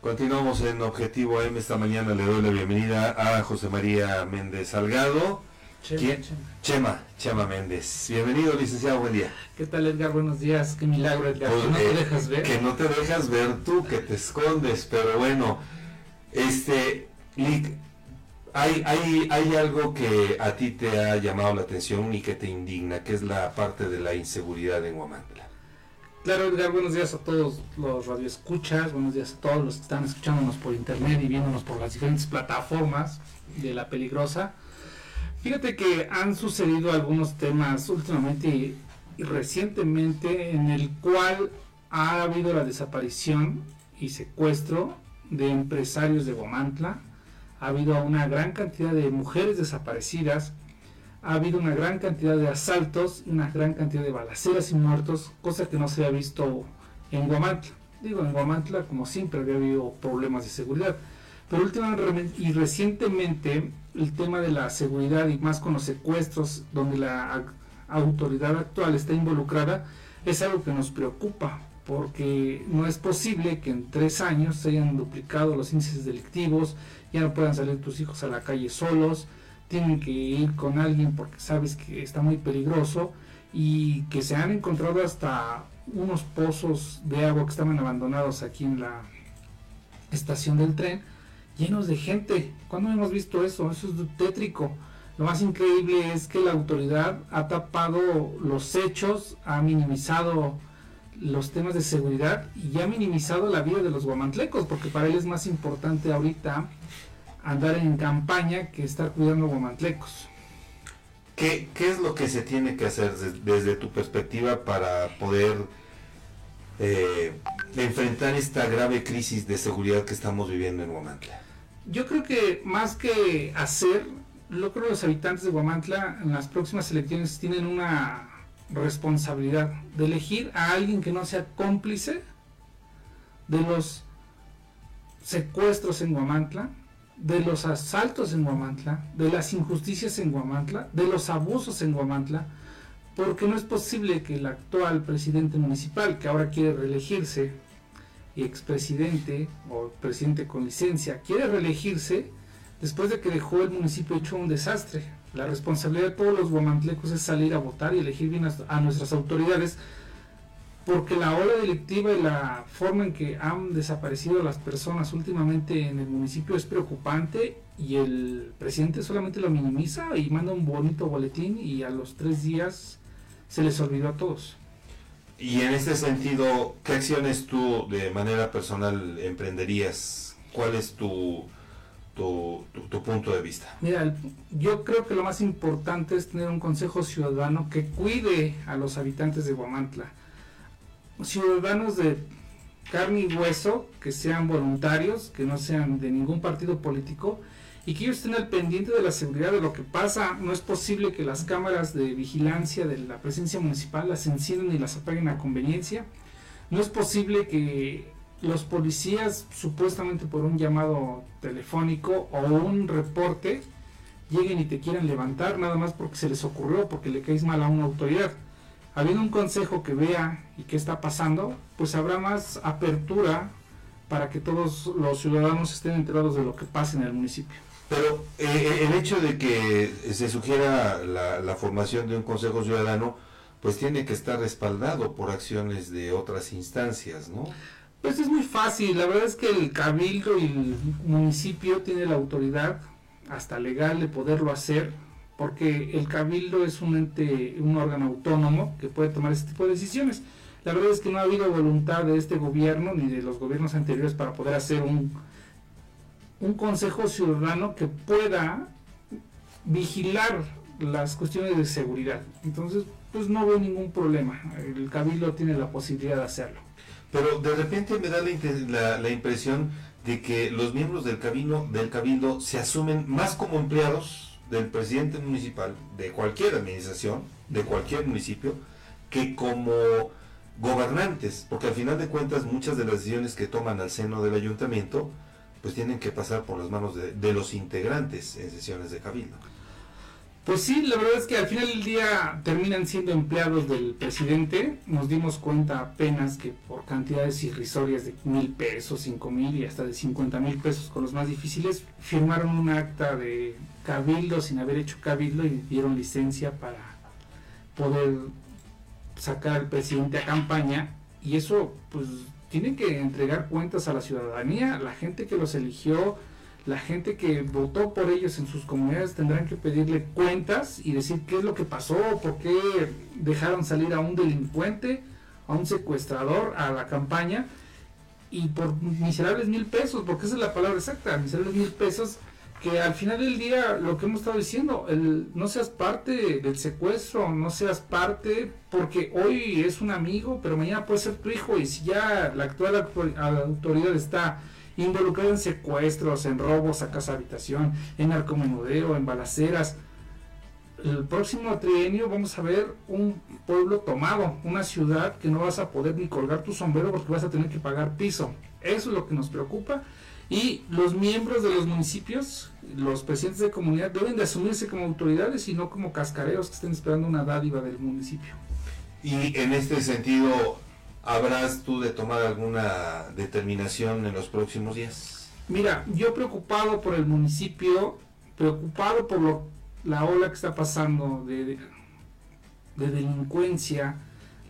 Continuamos en Objetivo M. Esta mañana le doy la bienvenida a José María Méndez Salgado. Chema, ¿Quién? Chema. Chema, Chema Méndez. Bienvenido, licenciado, buen día. ¿Qué tal Edgar? Buenos días. Qué milagro Edgar. Pues, que no eh, te dejas ver. Que no te dejas ver tú, que te escondes, pero bueno, este, Lick, hay, hay, hay algo que a ti te ha llamado la atención y que te indigna, que es la parte de la inseguridad en Huamantla. Buenos días a todos los radioescuchas, buenos días a todos los que están escuchándonos por internet y viéndonos por las diferentes plataformas de La Peligrosa. Fíjate que han sucedido algunos temas últimamente y, y recientemente en el cual ha habido la desaparición y secuestro de empresarios de Gomantla, ha habido una gran cantidad de mujeres desaparecidas, ha habido una gran cantidad de asaltos, una gran cantidad de balaceras y muertos, cosa que no se había visto en Guamantla. Digo, en Guamantla como siempre había habido problemas de seguridad, pero últimamente y recientemente el tema de la seguridad y más con los secuestros donde la autoridad actual está involucrada es algo que nos preocupa porque no es posible que en tres años se hayan duplicado los índices delictivos, ya no puedan salir tus hijos a la calle solos, tienen que ir con alguien porque sabes que está muy peligroso y que se han encontrado hasta unos pozos de agua que estaban abandonados aquí en la estación del tren llenos de gente. ¿Cuándo hemos visto eso? Eso es tétrico. Lo más increíble es que la autoridad ha tapado los hechos, ha minimizado los temas de seguridad y ha minimizado la vida de los guamantlecos, porque para él es más importante ahorita andar en campaña que estar cuidando guamantlecos. ¿Qué, ¿Qué es lo que se tiene que hacer des- desde tu perspectiva para poder eh, enfrentar esta grave crisis de seguridad que estamos viviendo en Huamantla? Yo creo que más que hacer, yo creo que los habitantes de Guamantla en las próximas elecciones tienen una responsabilidad de elegir a alguien que no sea cómplice de los secuestros en Guamantla, de los asaltos en Guamantla, de las injusticias en Guamantla, de los abusos en Guamantla, porque no es posible que el actual presidente municipal, que ahora quiere reelegirse, y expresidente o presidente con licencia, quiere reelegirse después de que dejó el municipio hecho un desastre. La responsabilidad de todos los guamantlecos es salir a votar y elegir bien a, a nuestras autoridades, porque la ola delictiva y la forma en que han desaparecido las personas últimamente en el municipio es preocupante y el presidente solamente lo minimiza y manda un bonito boletín y a los tres días se les olvidó a todos. Y en este sentido, ¿qué acciones tú de manera personal emprenderías? ¿Cuál es tu, tu, tu- tu punto de vista? Mira, yo creo que lo más importante es tener un consejo ciudadano que cuide a los habitantes de Guamantla. Ciudadanos de carne y hueso, que sean voluntarios, que no sean de ningún partido político y que ellos estén al pendiente de la seguridad de lo que pasa. No es posible que las cámaras de vigilancia de la presencia municipal las enciendan y las apaguen a conveniencia. No es posible que los policías, supuestamente por un llamado telefónico o un reporte, lleguen y te quieran levantar nada más porque se les ocurrió, porque le caes mal a una autoridad. Habiendo un consejo que vea y qué está pasando, pues habrá más apertura para que todos los ciudadanos estén enterados de lo que pasa en el municipio. Pero eh, el hecho de que se sugiera la, la formación de un Consejo Ciudadano, pues tiene que estar respaldado por acciones de otras instancias, ¿no? Pues es muy fácil, la verdad es que el cabildo y el municipio tiene la autoridad hasta legal de poderlo hacer, porque el cabildo es un ente, un órgano autónomo que puede tomar este tipo de decisiones. La verdad es que no ha habido voluntad de este gobierno ni de los gobiernos anteriores para poder hacer un, un consejo ciudadano que pueda vigilar las cuestiones de seguridad. Entonces, pues no veo ningún problema. El cabildo tiene la posibilidad de hacerlo. Pero de repente me da la, la impresión de que los miembros del cabildo, del cabildo se asumen más como empleados del presidente municipal, de cualquier administración, de cualquier municipio, que como gobernantes, porque al final de cuentas muchas de las decisiones que toman al seno del ayuntamiento, pues tienen que pasar por las manos de, de los integrantes en sesiones de cabildo. Pues sí, la verdad es que al final del día terminan siendo empleados del presidente. Nos dimos cuenta apenas que por cantidades irrisorias de mil pesos, cinco mil y hasta de cincuenta mil pesos con los más difíciles, firmaron un acta de cabildo sin haber hecho cabildo y dieron licencia para poder sacar al presidente a campaña. Y eso, pues, tienen que entregar cuentas a la ciudadanía, la gente que los eligió la gente que votó por ellos en sus comunidades tendrán que pedirle cuentas y decir qué es lo que pasó, por qué dejaron salir a un delincuente, a un secuestrador a la campaña y por miserables mil pesos, porque esa es la palabra exacta, miserables mil pesos, que al final del día lo que hemos estado diciendo, el, no seas parte del secuestro, no seas parte, porque hoy es un amigo, pero mañana puede ser tu hijo y si ya la actual autoridad está involucrado en secuestros, en robos a casa habitación, en narcomenudeo, en balaceras. El próximo trienio vamos a ver un pueblo tomado, una ciudad que no vas a poder ni colgar tu sombrero porque vas a tener que pagar piso. Eso es lo que nos preocupa. Y los miembros de los municipios, los presidentes de comunidad, deben de asumirse como autoridades y no como cascareos que estén esperando una dádiva del municipio. Y en este sentido, ¿Habrás tú de tomar alguna determinación en los próximos días? Mira, yo preocupado por el municipio, preocupado por lo, la ola que está pasando de, de, delincuencia,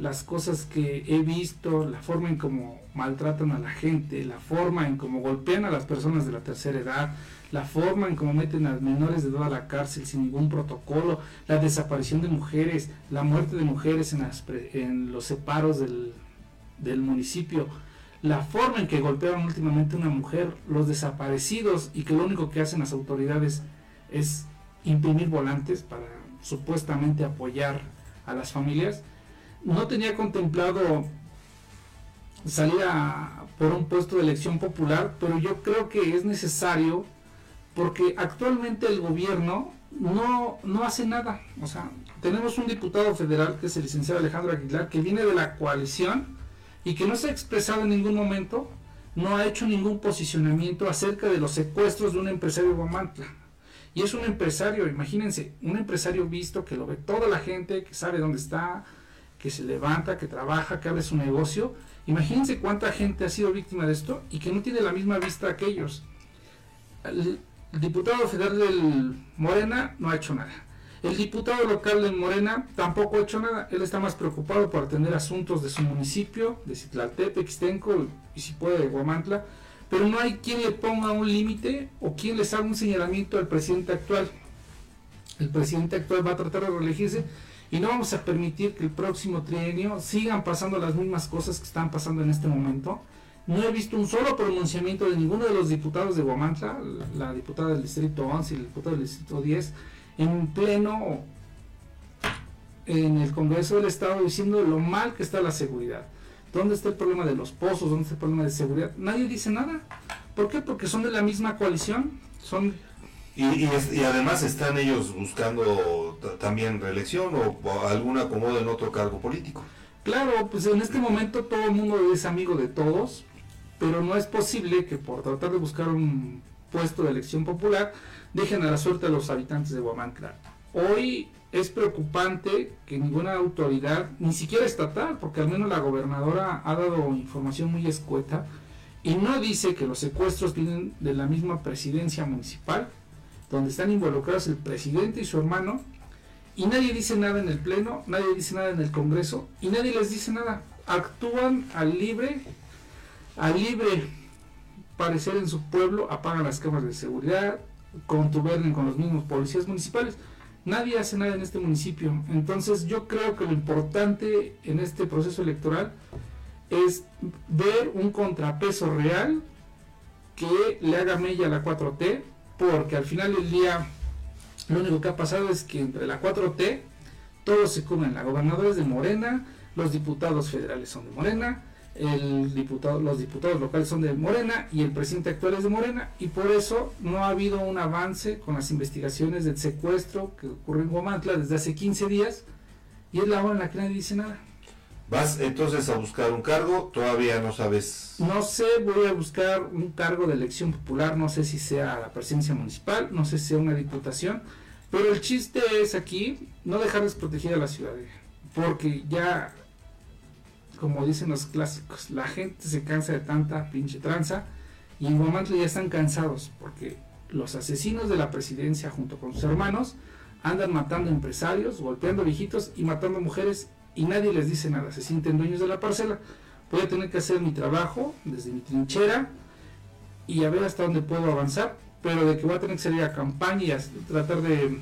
las cosas que he visto, la forma en cómo maltratan a la gente, la forma en cómo golpean a las personas de la tercera edad, la forma en cómo meten a menores de edad a la cárcel sin ningún protocolo, la desaparición de mujeres, la muerte de mujeres en, en los separos del, del municipio, la forma en que golpearon últimamente una mujer, los desaparecidos y que lo único que hacen las autoridades es imprimir volantes para supuestamente apoyar a las familias, no tenía contemplado salir a, por un puesto de elección popular, pero yo creo que es necesario porque actualmente el gobierno no, no hace nada. O sea, tenemos un diputado federal que es el licenciado Alejandro Aguilar, que viene de la coalición y que no se ha expresado en ningún momento, no ha hecho ningún posicionamiento acerca de los secuestros de un empresario Guamantla. Y es un empresario, imagínense, un empresario visto que lo ve toda la gente, que sabe dónde está, que se levanta, que trabaja, que abre su negocio. Imagínense cuánta gente ha sido víctima de esto y que no tiene la misma vista que ellos. El, el diputado federal del Morena no ha hecho nada. El diputado local de Morena tampoco ha hecho nada. Él está más preocupado por atender asuntos de su municipio, de Citlaltepe, Xtenco y si puede de Guamantla. Pero no hay quien le ponga un límite o quien les haga un señalamiento al presidente actual. El presidente actual va a tratar de reelegirse y no vamos a permitir que el próximo trienio sigan pasando las mismas cosas que están pasando en este momento. No he visto un solo pronunciamiento de ninguno de los diputados de Guamantla, la diputada del distrito 11 y el diputado del distrito 10 en pleno en el Congreso del Estado diciendo lo mal que está la seguridad. ¿Dónde está el problema de los pozos? ¿Dónde está el problema de seguridad? Nadie dice nada. ¿Por qué? Porque son de la misma coalición. Son y, y, además están ellos buscando también reelección o, algún acomodo en otro cargo político. Claro, pues en este momento todo el mundo es amigo de todos, pero no es posible que por tratar de buscar un puesto de elección popular dejen a la suerte a los habitantes de Huamantla. Hoy es preocupante que ninguna autoridad, ni siquiera estatal, porque al menos la gobernadora ha dado información muy escueta, y no dice que los secuestros vienen de la misma presidencia municipal, donde están involucrados el presidente y su hermano, y nadie dice nada en el Pleno, nadie dice nada en el Congreso, y nadie les dice nada. Actúan al libre, al libre parecer en su pueblo, apagan las cámaras de seguridad, contubernen con los mismos policías municipales. Nadie hace nada en este municipio. Entonces yo creo que lo importante en este proceso electoral es ver un contrapeso real que le haga mella a la 4T, porque al final del día lo único que ha pasado es que entre la 4T todos se comen. La gobernadora es de Morena, los diputados federales son de Morena, el diputado, los diputados locales son de Morena y el presidente actual es de Morena y por eso no ha habido un avance con las investigaciones del secuestro que ocurrió en Guamantla desde hace 15 días y es la hora en la que nadie dice nada. ¿Vas entonces a buscar un cargo? Todavía no sabes. No sé, voy a buscar un cargo de elección popular, no sé si sea la presidencia municipal, no sé si sea una diputación, Pero el chiste es aquí no dejar desprotegida la ciudad, porque ya, como dicen los clásicos, la gente se cansa de tanta pinche tranza y en momento ya están cansados porque los asesinos de la presidencia junto con sus hermanos andan matando empresarios, golpeando viejitos y matando mujeres y nadie les dice nada, se sienten dueños de la parcela. Voy a tener que hacer mi trabajo desde mi trinchera y a ver hasta dónde puedo avanzar pero de que voy a tener que salir a campañas, tratar de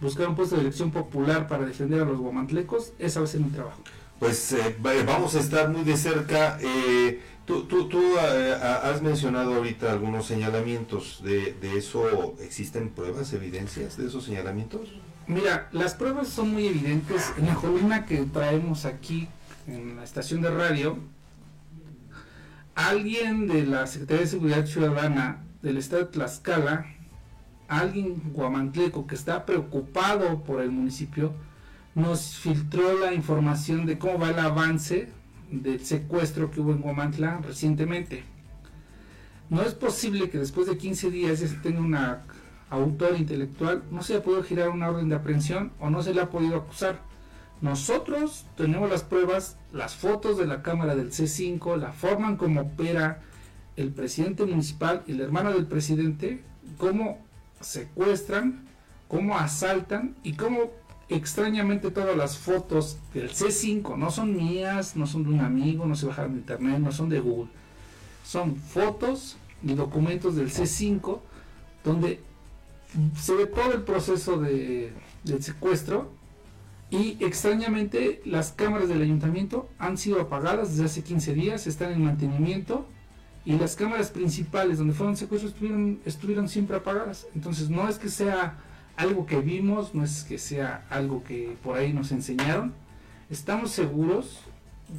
buscar un puesto de elección popular para defender a los guamantlecos, va a ser mi trabajo. Pues eh, vamos a estar muy de cerca. Eh, tú tú, tú eh, has mencionado ahorita algunos señalamientos. De, ¿De eso existen pruebas, evidencias de esos señalamientos? Mira, las pruebas son muy evidentes. En la columna que traemos aquí en la estación de radio, alguien de la Secretaría de Seguridad Ciudadana del estado de Tlaxcala, alguien guamantleco que está preocupado por el municipio, nos filtró la información de cómo va el avance del secuestro que hubo en Guamantla recientemente. No es posible que después de 15 días ya tenga una autor intelectual, no se haya podido girar una orden de aprehensión o no se le ha podido acusar. Nosotros tenemos las pruebas, las fotos de la cámara del C5, la forma en cómo opera el presidente municipal y la hermana del presidente, cómo secuestran, cómo asaltan y cómo extrañamente todas las fotos del C5 no son mías, no son de un amigo, no se bajaron de internet, no son de Google. Son fotos y documentos del C5 donde se ve todo el proceso de, del secuestro y extrañamente las cámaras del ayuntamiento han sido apagadas desde hace 15 días, están en mantenimiento y las cámaras principales donde fueron secuestros estuvieron, estuvieron siempre apagadas. Entonces no es que sea algo que vimos, no es que sea algo que por ahí nos enseñaron. Estamos seguros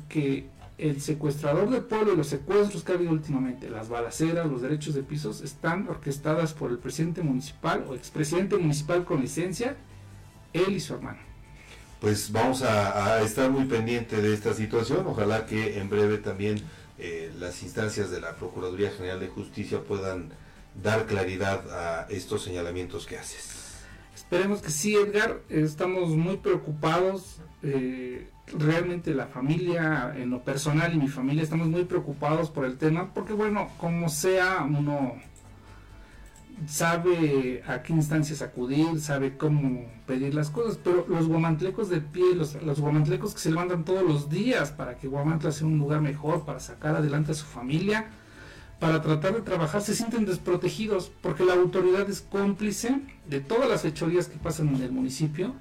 que el secuestrador del pueblo y los secuestros que ha habido últimamente, las balaceras, los derechos de pisos, están orquestadas por el presidente municipal o expresidente municipal con licencia, él y su hermano. Pues vamos a, estar muy pendiente de esta situación, ojalá que en breve también eh, las instancias de la Procuraduría General de Justicia puedan dar claridad a estos señalamientos que haces. Esperemos que sí, Edgar. Estamos muy preocupados. Eh, realmente la familia, en lo personal y mi familia, estamos muy preocupados por el tema, porque bueno, como sea, uno sabe a qué instancias acudir, sabe cómo pedir las cosas, pero los guamantlecos de pie, los, los guamantlecos que se levantan todos los días para que Guamantla sea un lugar mejor, para sacar adelante a su familia, para tratar de trabajar, se sienten desprotegidos porque la autoridad es cómplice de todas las fechorías que pasan en el municipio.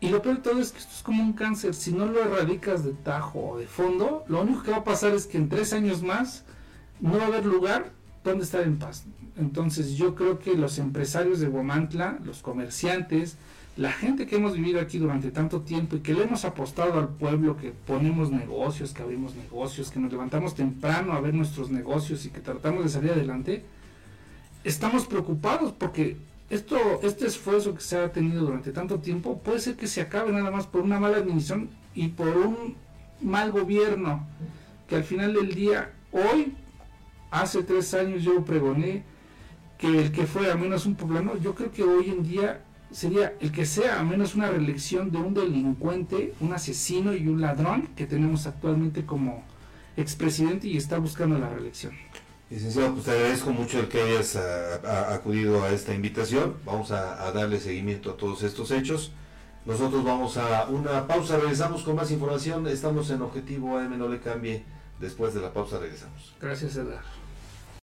Y lo peor de todo es que esto es como un cáncer, si no lo erradicas de tajo o de fondo, lo único que va a pasar es que en tres años más no va a haber lugar donde estar en paz. Entonces yo creo que los empresarios de Guamantla, los comerciantes, la gente que hemos vivido aquí durante tanto tiempo y que le hemos apostado al pueblo, que ponemos negocios, que abrimos negocios, que nos levantamos temprano a ver nuestros negocios y que tratamos de salir adelante, estamos preocupados porque esto, este esfuerzo que se ha tenido durante tanto tiempo puede ser que se acabe nada más por una mala administración y por un mal gobierno, que al final del día, hoy, hace tres años yo pregoné, que el que fue a menos un poblano, yo creo que hoy en día sería el que sea a menos una reelección de un delincuente, un asesino y un ladrón que tenemos actualmente como expresidente y está buscando la reelección. Licenciado, pues te agradezco mucho el que hayas acudido a esta invitación. Vamos a, darle seguimiento a todos estos hechos. Nosotros vamos a una pausa, regresamos con más información. Estamos en Objetivo AM, no le cambie. Después de la pausa regresamos. Gracias, Edgar.